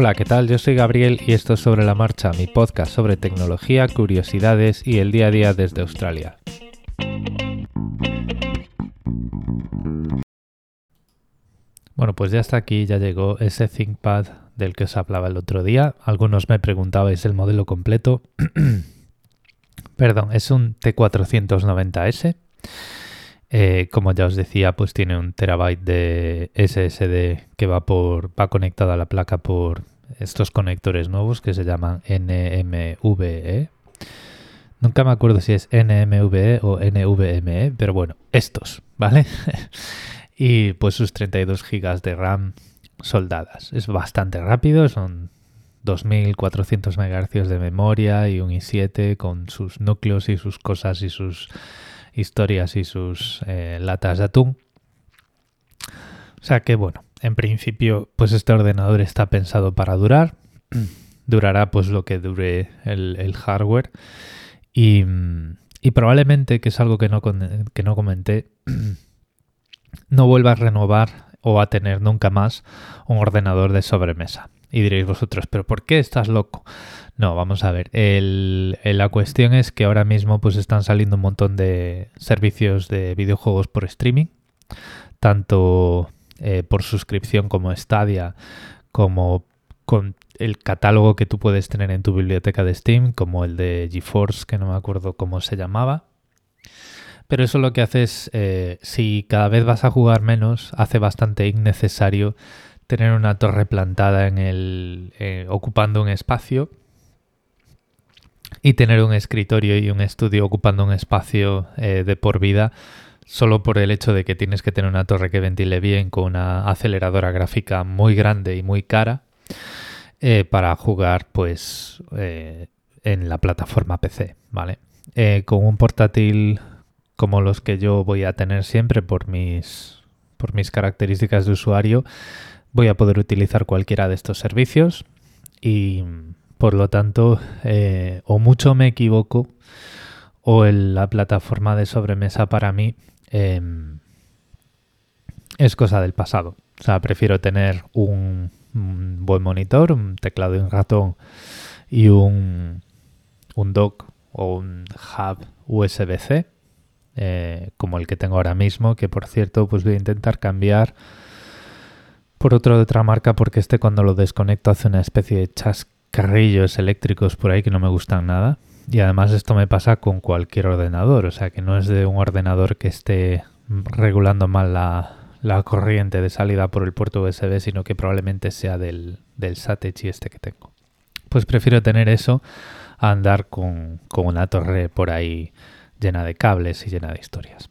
Hola, ¿qué tal? Yo soy Gabriel y esto es Sobre la Marcha, mi podcast sobre tecnología, curiosidades y el día a día desde Australia. Bueno, pues ya está aquí, ya llegó ese ThinkPad del que os hablaba el otro día. Algunos me preguntabais el modelo completo. Perdón, es un T490S. Eh, como ya os decía, pues tiene un terabyte de SSD que va por va conectado a la placa por estos conectores nuevos que se llaman NMVE. Nunca me acuerdo si es NMVE o NVMe, pero bueno, estos, ¿vale? y pues sus 32 GB de RAM soldadas. Es bastante rápido, son 2400 MHz de memoria y un i7 con sus núcleos y sus cosas y sus historias y sus eh, latas de atún. O sea que bueno, en principio pues este ordenador está pensado para durar. Durará pues lo que dure el, hardware. Y, y, probablemente, que es algo que no, que no comenté, no vuelva a renovar o a tener nunca más un ordenador de sobremesa. Y diréis vosotros, pero ¿por qué estás loco? No, vamos a ver. la cuestión es que ahora mismo pues están saliendo un montón de servicios de videojuegos por streaming, tanto eh, por suscripción como Stadia, como con el catálogo que tú puedes tener en tu biblioteca de Steam, como el de GeForce, que no me acuerdo cómo se llamaba. Pero eso lo que hace es, eh, si cada vez vas a jugar menos, hace bastante innecesario tener una torre plantada en el, eh, ocupando un espacio y tener un escritorio y un estudio ocupando un espacio eh, de por vida solo por el hecho de que tienes que tener una torre que ventile bien con una aceleradora gráfica muy grande y muy cara para jugar pues en la plataforma PC, ¿vale? con un portátil como los que yo voy a tener siempre por mis, por mis características de usuario, voy a poder utilizar cualquiera de estos servicios y por lo tanto eh, o mucho me equivoco o la plataforma de sobremesa para mí em, es cosa del pasado. O sea, prefiero tener un, buen monitor, un teclado y un ratón y un, un dock o un hub USB-C eh, como el que tengo ahora mismo, que por cierto pues voy a intentar cambiar por otro de otra marca porque este cuando lo desconecto hace una especie de chascarrillos eléctricos por ahí que no me gustan nada. Y además esto me pasa con cualquier ordenador, o sea que no es de un ordenador que esté regulando mal la, corriente de salida por el puerto USB, sino que probablemente sea del, del este que tengo. Pues prefiero tener eso a andar con, con una torre por ahí llena de cables y llena de historias.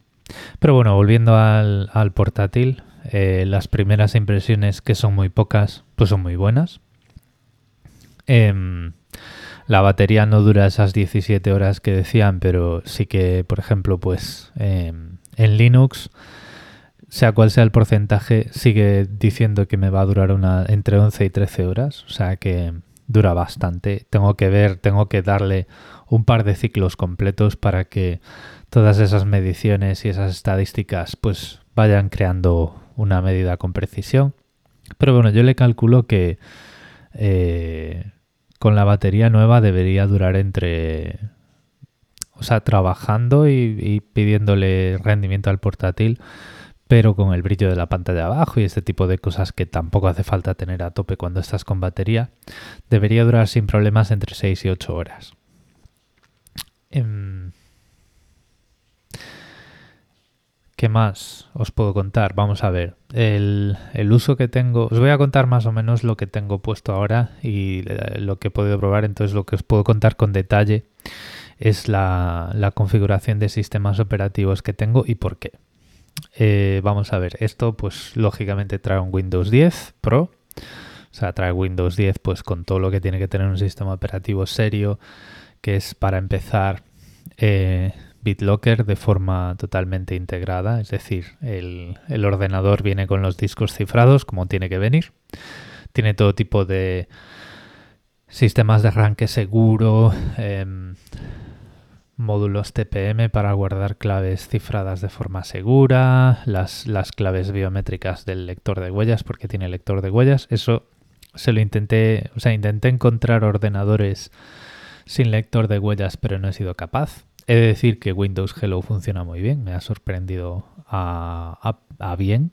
Pero bueno, volviendo al, portátil, eh, las primeras impresiones, que son muy pocas, pues son muy buenas. Em, la batería no dura esas 17 horas que decían, pero sí que, por ejemplo, pues em, en Linux, sea cual sea el porcentaje, sigue diciendo que me va a durar una entre 11 y 13 horas. O sea que dura bastante. Tengo que ver, tengo que darle un par de ciclos completos para que todas esas mediciones y esas estadísticas pues vayan creando una medida con precisión. Pero bueno, yo le calculo que eh, con la batería nueva debería durar entre... O sea, trabajando y pidiéndole rendimiento al portátil, pero con el brillo de la pantalla abajo y este tipo de cosas que tampoco hace falta tener a tope cuando estás con batería, debería durar sin problemas entre 6 y 8 horas. Em, ¿Qué más os puedo contar? Vamos a ver. El, uso que tengo. Os voy a contar más o menos lo que tengo puesto ahora y eh, lo que he podido probar. Entonces, lo que os puedo contar con detalle es la, la configuración de sistemas operativos que tengo y por qué. Eh, vamos a ver, esto pues lógicamente trae un Windows 10 Pro. O sea, trae Windows 10 pues con todo lo que tiene que tener un sistema operativo serio, que es para empezar eh, BitLocker de forma totalmente integrada. Es decir, el, ordenador viene con los discos cifrados como tiene que venir. Tiene todo tipo de sistemas de arranque seguro, em, módulos TPM para guardar claves cifradas de forma segura, las, las, claves biométricas del lector de huellas, porque tiene lector de huellas. Eso se lo intenté, o sea, intenté encontrar ordenadores sin lector de huellas, pero no he sido capaz. He de decir que Windows Hello funciona muy bien, me ha sorprendido a, bien.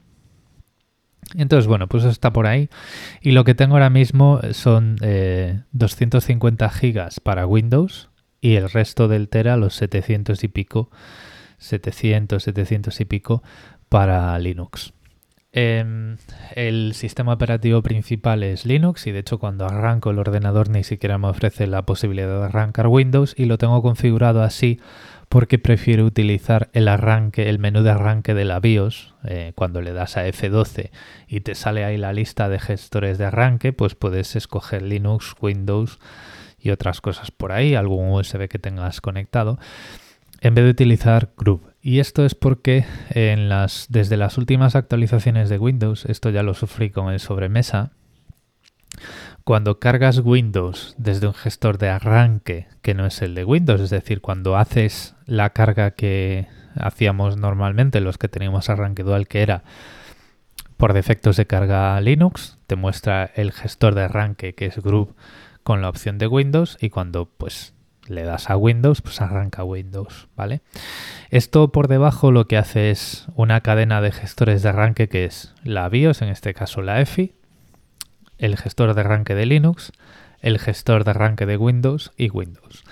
Entonces, bueno, pues está por ahí. Y lo que tengo ahora mismo son 250 eh, gigas para Windows y el resto del Tera, los 700 y pico, 700, 700 y pico para Linux. Em, el sistema operativo principal es Linux y de hecho cuando arranco el ordenador ni siquiera me ofrece la posibilidad de arrancar Windows y lo tengo configurado así porque prefiero utilizar el arranque, el menú de arranque de la BIOS. Eh, cuando le das a F12 y te sale ahí la lista de gestores de arranque, pues puedes escoger Linux, Windows y otras cosas por ahí, algún USB que tengas conectado, en vez de utilizar Group. Y esto es porque desde las últimas actualizaciones de Windows, esto ya lo sufrí con el sobremesa, cuando cargas Windows desde un gestor de arranque que no es el de Windows, es decir, cuando haces la carga que hacíamos normalmente los que teníamos arranque dual, que era por defecto se carga Linux, te muestra el gestor de arranque que es Group con la opción de Windows y cuando pues le das a Windows, pues arranca Windows, ¿vale? Esto por debajo lo que hace es una cadena de gestores de arranque que es la BIOS, en este caso la EFI, el gestor de arranque de Linux, el gestor de arranque de Windows y Windows.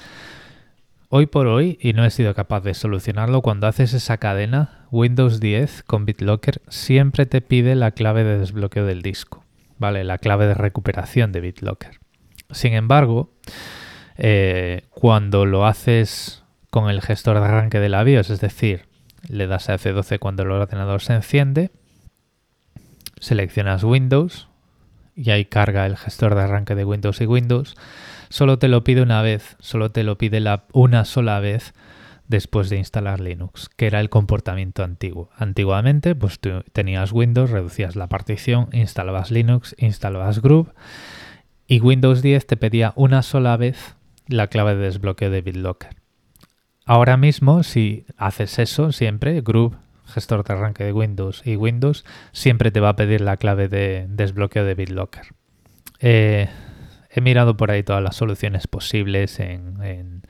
Hoy por hoy, y no he sido capaz de solucionarlo, cuando haces esa cadena, Windows 10 con BitLocker siempre te pide la clave de desbloqueo del disco, ¿vale? La clave de recuperación de BitLocker. Sin embargo, eh, cuando lo haces con el gestor de arranque de la BIOS, es decir, le das a F12 cuando el ordenador se enciende, seleccionas Windows y ahí carga el gestor de arranque de Windows y Windows, solo te lo pide una vez, solo te lo pide una sola vez después de instalar Linux, que era el comportamiento antiguo. Antiguamente, pues tú tenías Windows, reducías la partición, instalabas Linux, instalabas Groove y Windows 10 te pedía una sola vez la clave de desbloqueo de BitLocker. Ahora mismo, si haces eso siempre, Group, gestor de arranque de Windows y Windows, siempre te va a pedir la clave de desbloqueo de BitLocker. Eh, he mirado por ahí todas las soluciones posibles en,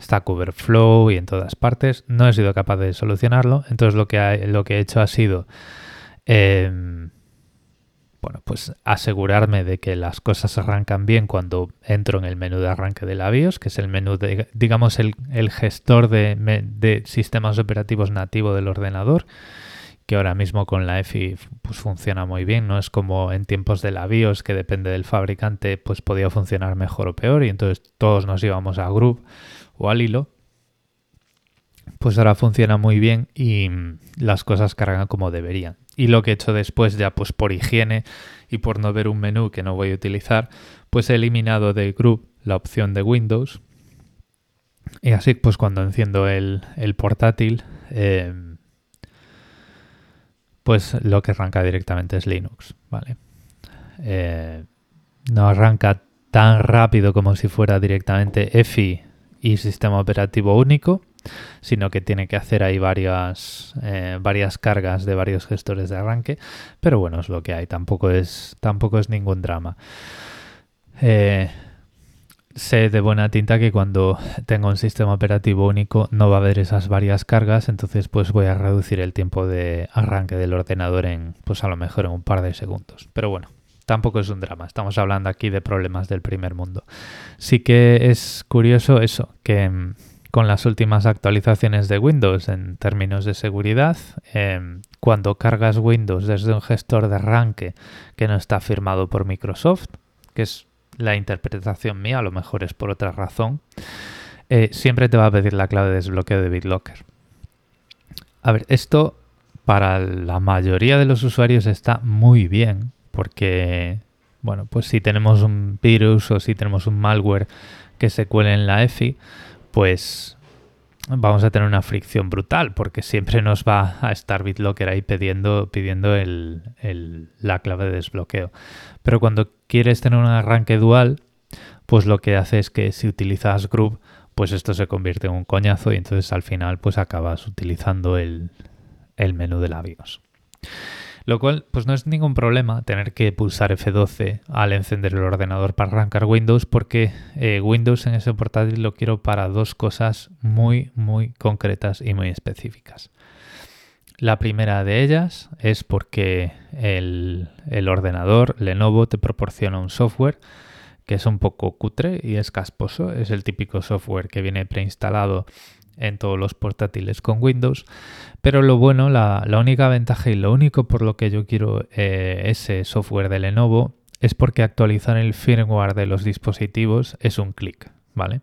Stack Overflow y en todas partes. No he sido capaz de solucionarlo. Entonces lo que, lo que he hecho ha sido em, bueno, pues asegurarme de que las cosas arrancan bien cuando entro en el menú de arranque de la BIOS, que es el menú de, digamos, el, gestor de, sistemas operativos nativo del ordenador, que ahora mismo con la EFI pues funciona muy bien, no es como en tiempos de la BIOS, que depende del fabricante, pues podía funcionar mejor o peor, y entonces todos nos íbamos a Group o al hilo. Pues ahora funciona muy bien y las cosas cargan como deberían y lo que he hecho después ya pues por higiene y por no ver un menú que no voy a utilizar, pues he eliminado de Group la opción de Windows y así pues cuando enciendo el, portátil em, pues lo que arranca directamente es Linux, ¿vale? Eh, no arranca tan rápido como si fuera directamente EFI y sistema operativo único, sino que tiene que hacer ahí varias, eh, varias cargas de varios gestores de arranque, pero bueno, es lo que hay, tampoco es, tampoco es ningún drama. Eh, sé de buena tinta que cuando tengo un sistema operativo único no va a haber esas varias cargas, entonces pues voy a reducir el tiempo de arranque del ordenador en pues a lo mejor en un par de segundos. Pero bueno, tampoco es un drama, estamos hablando aquí de problemas del primer mundo. Sí que es curioso eso, que mm, con las últimas actualizaciones de Windows en términos de seguridad. Em, cuando cargas Windows desde un gestor de arranque que no está firmado por Microsoft, que es la interpretación mía, a lo mejor es por otra razón, eh, siempre te va a pedir la clave de desbloqueo de BitLocker. A ver, esto para la mayoría de los usuarios está muy bien, porque, bueno, pues si tenemos un virus o si tenemos un malware que se cuele en la EFI, pues vamos a tener una fricción brutal porque siempre nos va a estar BitLocker ahí pidiendo, pidiendo la clave de desbloqueo. Pero cuando quieres tener un arranque dual, pues lo que hace es que si utilizas Group, pues esto se convierte en un coñazo y entonces al final pues acabas utilizando el, el menú de labios. Lo cual, pues no es ningún problema tener que pulsar F12 al encender el ordenador para arrancar Windows, porque eh, Windows en ese portátil lo quiero para dos cosas muy, muy concretas y muy específicas. La primera de ellas es porque el, el ordenador Lenovo te proporciona un software que es un poco cutre y es casposo. Es el típico software que viene preinstalado en todos los portátiles con Windows. Pero lo bueno, la, única ventaja y lo único por lo que yo quiero eh, ese software de Lenovo es porque actualizar el firmware de los dispositivos es un clic, ¿vale?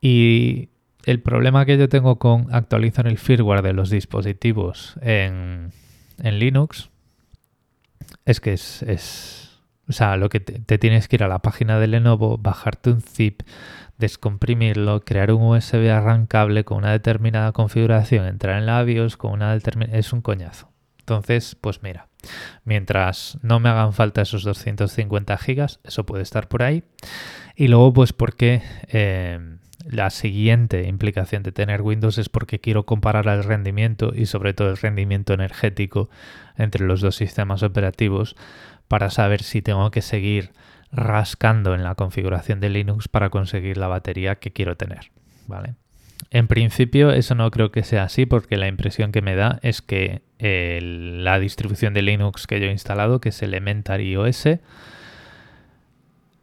Y el problema que yo tengo con actualizar el firmware de los dispositivos en, Linux es que es, O sea, lo que te, tienes que ir a la página de Lenovo, bajarte un zip, descomprimirlo, crear un USB arrancable con una determinada configuración, entrar en labios con una determinada... es un coñazo. Entonces, pues mira, mientras no me hagan falta esos 250 gigas, eso puede estar por ahí. Y luego, pues porque eh, la siguiente implicación de tener Windows es porque quiero comparar el rendimiento y sobre todo el rendimiento energético entre los dos sistemas operativos para saber si tengo que seguir rascando en la configuración de Linux para conseguir la batería que quiero tener. ¿vale? En principio eso no creo que sea así porque la impresión que me da es que la distribución de Linux que yo he instalado, que es Elementary OS,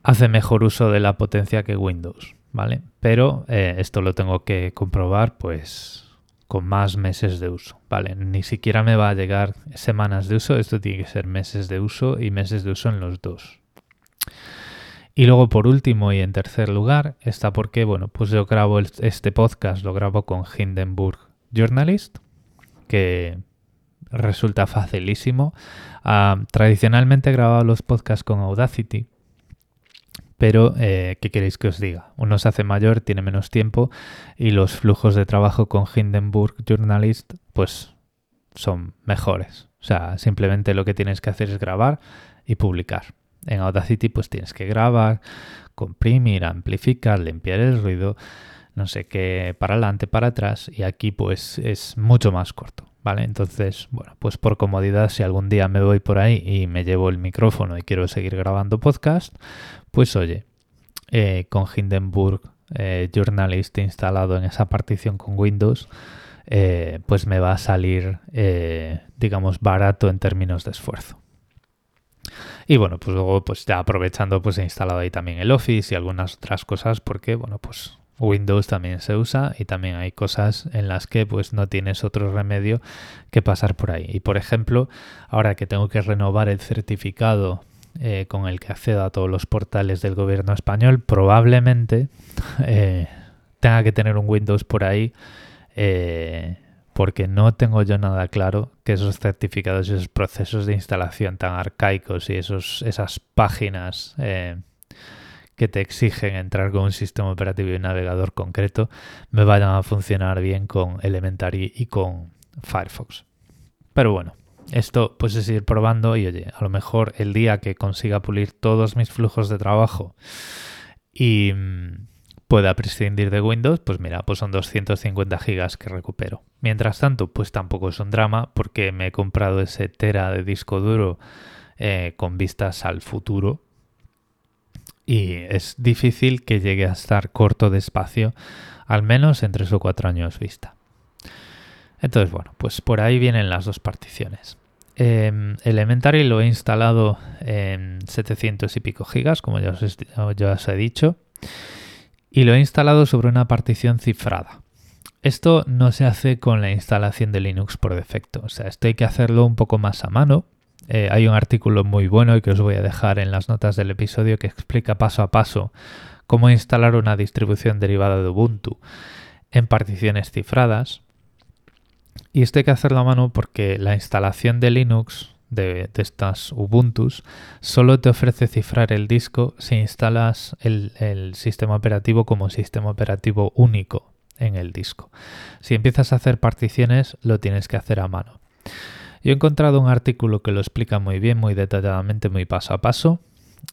hace mejor uso de la potencia que Windows, ¿vale? Pero eh, esto lo tengo que comprobar pues con más meses de uso, ¿vale? Ni siquiera me va a llegar semanas de uso, esto tiene que ser meses de uso y meses de uso en los dos, y luego por último y en tercer lugar está porque, bueno, pues yo grabo este podcast, lo grabo con Hindenburg Journalist, que resulta facilísimo. Ah, tradicionalmente he grabado los podcasts con Audacity, pero eh, ¿qué queréis que os diga? Uno se hace mayor, tiene menos tiempo y los flujos de trabajo con Hindenburg Journalist pues son mejores. O sea, simplemente lo que tienes que hacer es grabar y publicar. En Audacity pues tienes que grabar, comprimir, amplificar, limpiar el ruido, no sé qué, para adelante, para atrás y aquí pues es mucho más corto, ¿vale? Entonces, bueno, pues por comodidad si algún día me voy por ahí y me llevo el micrófono y quiero seguir grabando podcast, pues oye, eh, con Hindenburg eh, Journalist instalado en esa partición con Windows, eh, pues me va a salir, digamos, barato en términos de esfuerzo. Y bueno, pues luego pues ya aprovechando pues he instalado ahí también el Office y algunas otras cosas porque bueno, pues Windows también se usa y también hay cosas en las que pues no tienes otro remedio que pasar por ahí. Y por ejemplo, ahora que tengo que renovar el certificado eh, con el que accedo a todos los portales del gobierno español, probablemente eh, tenga que tener un Windows por ahí eh, porque no tengo yo nada claro que esos certificados y esos procesos de instalación tan arcaicos y esos, esas páginas eh, que te exigen entrar con un sistema operativo y un navegador concreto me vayan a funcionar bien con Elementary y con Firefox. Pero bueno, esto pues es ir probando y oye, a lo mejor el día que consiga pulir todos mis flujos de trabajo y mm, pueda prescindir de Windows, pues mira, pues son 250 gigas que recupero. Mientras tanto, pues tampoco es un drama porque me he comprado ese tera de disco duro eh, con vistas al futuro y es difícil que llegue a estar corto de espacio, al menos en 3 o 4 años vista. Entonces, bueno, pues por ahí vienen las dos particiones. Em, Elementary lo he instalado en 700 y pico gigas, como ya os, ya os he dicho y lo he instalado sobre una partición cifrada. Esto no se hace con la instalación de Linux por defecto, o sea, esto hay que hacerlo un poco más a mano. Eh, hay un artículo muy bueno que os voy a dejar en las notas del episodio que explica paso a paso cómo instalar una distribución derivada de Ubuntu en particiones cifradas. Y esto hay que hacerlo a mano porque la instalación de Linux de, estas Ubuntus solo te ofrece cifrar el disco si instalas el, sistema operativo como sistema operativo único en el disco. Si empiezas a hacer particiones, lo tienes que hacer a mano. Yo he encontrado un artículo que lo explica muy bien, muy detalladamente, muy paso a paso,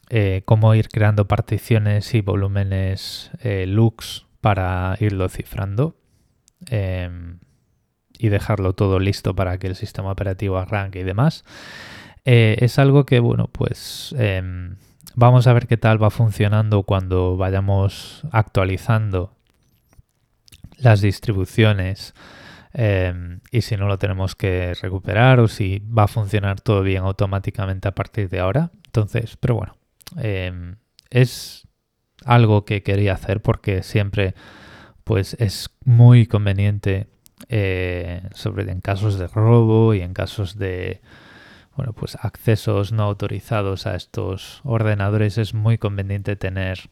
eh, cómo ir creando particiones y volúmenes eh, lux para irlo cifrando. Em, y dejarlo todo listo para que el sistema operativo arranque y demás. Eh, es algo que, bueno, pues em, vamos a ver qué tal va funcionando cuando vayamos actualizando las distribuciones em, y si no lo tenemos que recuperar o si va a funcionar todo bien automáticamente a partir de ahora. Entonces, pero bueno, em, es algo que quería hacer porque siempre pues es muy conveniente eh, sobre en casos de robo y en casos de bueno pues accesos no autorizados a estos ordenadores es muy conveniente tener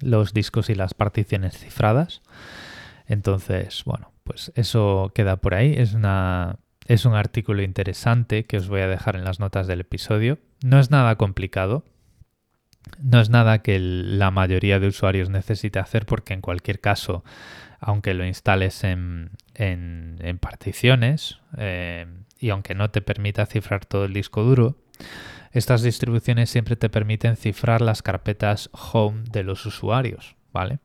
los discos y las particiones cifradas. Entonces bueno pues eso queda por ahí. Es una es un artículo interesante que os voy a dejar en las notas del episodio. No es nada complicado. No es nada que la mayoría de usuarios necesite hacer porque en cualquier caso, aunque lo instales en, particiones eh, y aunque no te permita cifrar todo el disco duro, estas distribuciones siempre te permiten cifrar las carpetas home de los usuarios, ¿vale?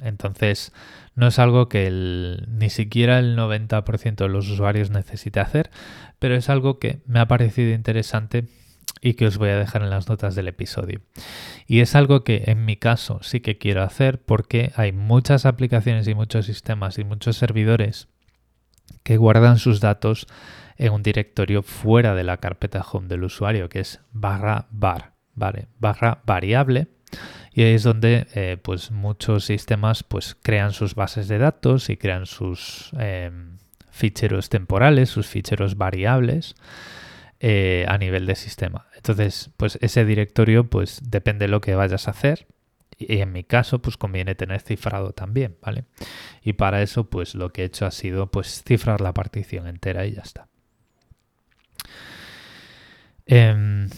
Entonces, no es algo que ni siquiera el 90% de los usuarios necesite hacer, pero es algo que me ha parecido interesante y que os voy a dejar en las notas del episodio. Y es algo que en mi caso sí que quiero hacer porque hay muchas aplicaciones y muchos sistemas y muchos servidores que guardan sus datos en un directorio fuera de la carpeta home del usuario, que es barra bar, ¿vale? barra variable. Y ahí es donde eh, pues muchos sistemas pues crean sus bases de datos y crean sus eh, ficheros temporales, sus ficheros variables. Eh, a nivel de sistema. Entonces, pues ese directorio, pues depende de lo que vayas a hacer. Y en mi caso, pues conviene tener cifrado también, ¿vale? Y para eso, pues lo que he hecho ha sido, pues cifrar la partición entera y ya está. Em,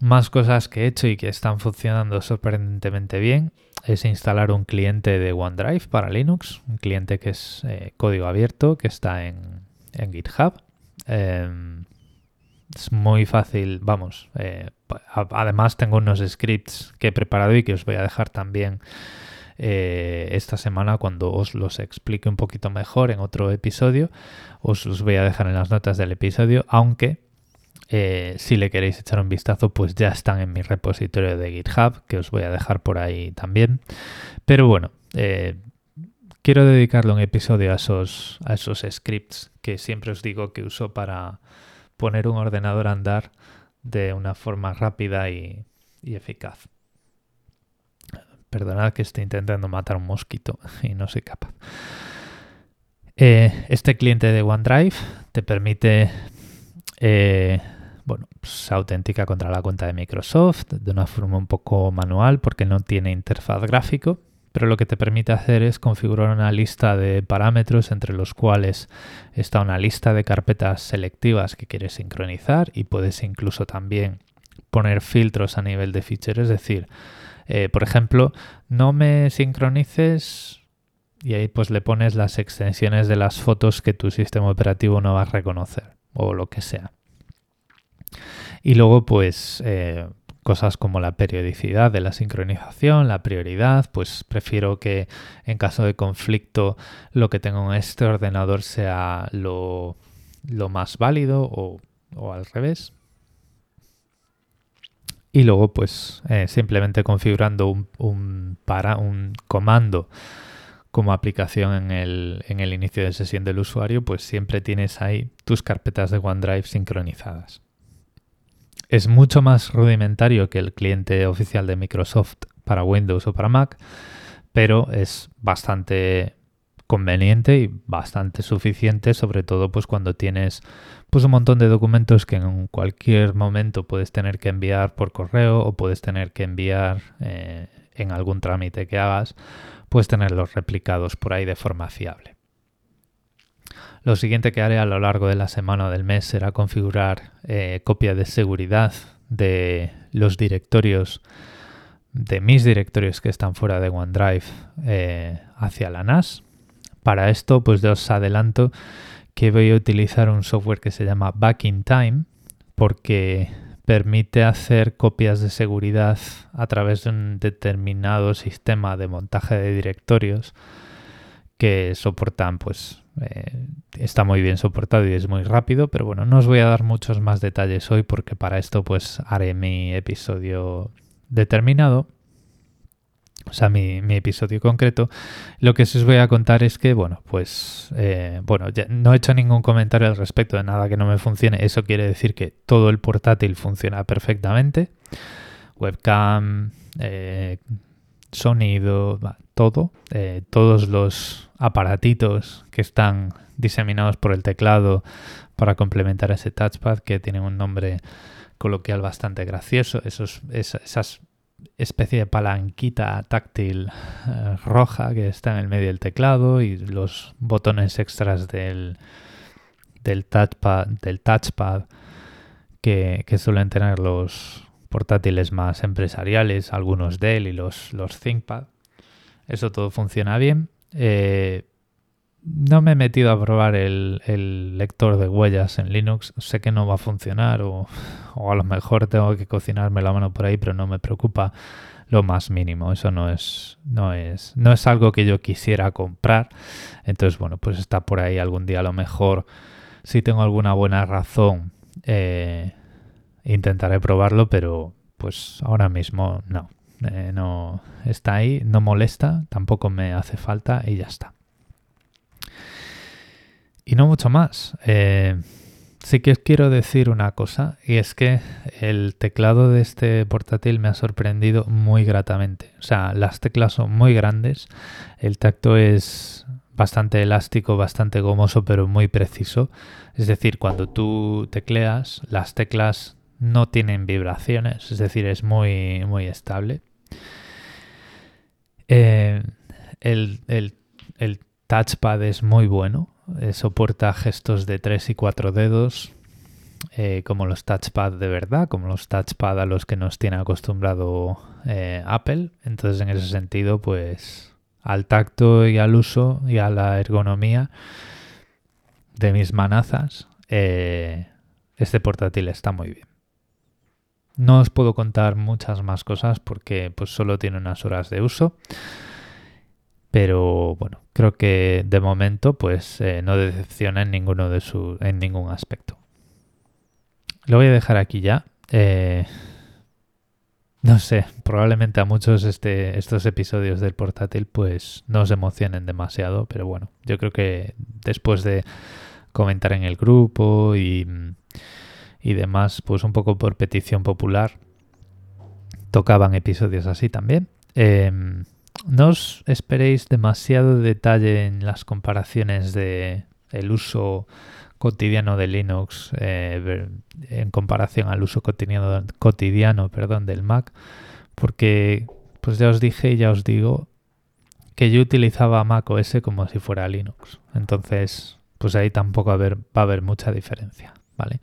más cosas que he hecho y que están funcionando sorprendentemente bien es instalar un cliente de OneDrive para Linux, un cliente que es eh, código abierto, que está en, GitHub. Em, es muy fácil, vamos. Eh, además tengo unos scripts que he preparado y que os voy a dejar también eh, esta semana cuando os los explique un poquito mejor en otro episodio. Os los voy a dejar en las notas del episodio, aunque eh, si le queréis echar un vistazo, pues ya están en mi repositorio de GitHub, que os voy a dejar por ahí también. Pero bueno, quiero dedicarle un episodio a esos, a esos scripts que siempre os digo que uso para poner un ordenador a andar de una forma rápida y, eficaz. Perdonad que estoy intentando matar un mosquito y no soy capaz. Eh, este cliente de OneDrive te permite, eh, bueno, pues, se autentica contra la cuenta de Microsoft de una forma un poco manual porque no tiene interfaz gráfico pero lo que te permite hacer es configurar una lista de parámetros entre los cuales está una lista de carpetas selectivas que quieres sincronizar y puedes incluso también poner filtros a nivel de fichero, es decir, eh, por ejemplo, no me sincronices y ahí pues le pones las extensiones de las fotos que tu sistema operativo no va a reconocer o lo que sea. Y luego pues eh, cosas como la periodicidad de la sincronización, la prioridad, pues prefiero que en caso de conflicto lo que tengo en este ordenador sea lo, más válido o, al revés. Y luego pues eh, simplemente configurando un, para, un comando como aplicación en el, en el inicio de sesión del usuario, pues siempre tienes ahí tus carpetas de OneDrive sincronizadas. Es mucho más rudimentario que el cliente oficial de Microsoft para Windows o para Mac, pero es bastante conveniente y bastante suficiente, sobre todo pues cuando tienes pues un montón de documentos que en cualquier momento puedes tener que enviar por correo o puedes tener que enviar eh, en algún trámite que hagas, puedes tenerlos replicados por ahí de forma fiable. Lo siguiente que haré a lo largo de la semana o del mes será configurar eh, copia de seguridad de los directorios, de mis directorios que están fuera de OneDrive eh, hacia la NAS. Para esto, pues os adelanto que voy a utilizar un software que se llama Back in Time porque permite hacer copias de seguridad a través de un determinado sistema de montaje de directorios que soportan pues eh, está muy bien soportado y es muy rápido, pero bueno, no os voy a dar muchos más detalles hoy porque para esto pues haré mi episodio determinado o sea, mi, episodio concreto, lo que os voy a contar es que, bueno, pues, eh, bueno, no he hecho ningún comentario al respecto de nada que no me funcione. Eso quiere decir que todo el portátil funciona perfectamente. Webcam, eh, sonido, todo. Todos los aparatitos que están diseminados por el teclado para complementar ese touchpad que tiene un nombre coloquial bastante gracioso. Esos, esas especie de palanquita táctil eh, roja que está en el medio del teclado y los botones extras del, del touchpad, del touchpad que, suelen tener los portátiles más empresariales, algunos Dell y los, los ThinkPad. Eso todo funciona bien. Eh, no me he metido a probar el, lector de huellas en Linux. Sé que no va a funcionar o, a lo mejor tengo que cocinarme la mano por ahí, pero no me preocupa lo más mínimo. Eso no es, no es, no es algo que yo quisiera comprar. Entonces, bueno, pues está por ahí algún día a lo mejor. Si tengo alguna buena razón, eh, intentaré probarlo, pero pues ahora mismo no. Eh, no está ahí, no molesta, tampoco me hace falta y ya está. Y no mucho más. Eh, sí que os quiero decir una cosa, y es que el teclado de este portátil me ha sorprendido muy gratamente. O sea, las teclas son muy grandes, el tacto es bastante elástico, bastante gomoso, pero muy preciso. Es decir, cuando tú tecleas, las teclas no tienen vibraciones, es decir, es muy, muy estable. Eh, el, el touchpad es muy bueno, eh, soporta gestos de 3 y 4 dedos, eh, como los touchpad de verdad, como los touchpad a los que nos tiene acostumbrado Apple. Entonces, en ese sentido, pues al tacto y al uso y a la ergonomía de mis manazas, este portátil está muy bien. No os puedo contar muchas más cosas porque pues solo tiene unas horas de uso. Pero bueno, creo que de momento pues eh, no decepciona en ninguno de su, en ningún aspecto. Lo voy a dejar aquí ya. Eh, no sé, probablemente a muchos este, estos episodios del portátil pues no se emocionen demasiado, pero bueno, yo creo que después de comentar en el grupo y, y demás, pues un poco por petición popular, tocaban episodios así también. Em, no os esperéis demasiado detalle en las comparaciones de uso cotidiano de Linux eh, en comparación al uso cotidiano, cotidiano perdón, del Mac, porque pues ya os dije y ya os digo que yo utilizaba Mac OS como si fuera Linux. Entonces, pues ahí tampoco va a haber mucha diferencia, ¿vale?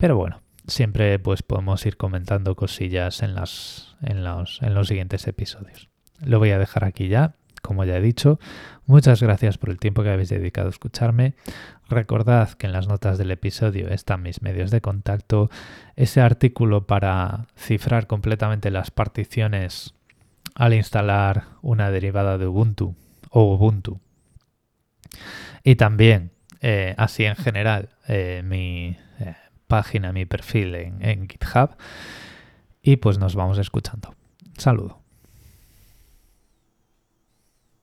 Pero bueno, siempre pues podemos ir comentando cosillas en, las, en, los, en los siguientes episodios. Lo voy a dejar aquí ya, como ya he dicho. Muchas gracias por el tiempo que habéis dedicado a escucharme. Recordad que en las notas del episodio están mis medios de contacto, ese artículo para cifrar completamente las particiones al instalar una derivada de Ubuntu o Ubuntu. Y también, eh, así en general, eh, mi página, mi perfil en, en GitHub. Y pues nos vamos escuchando. Saludo.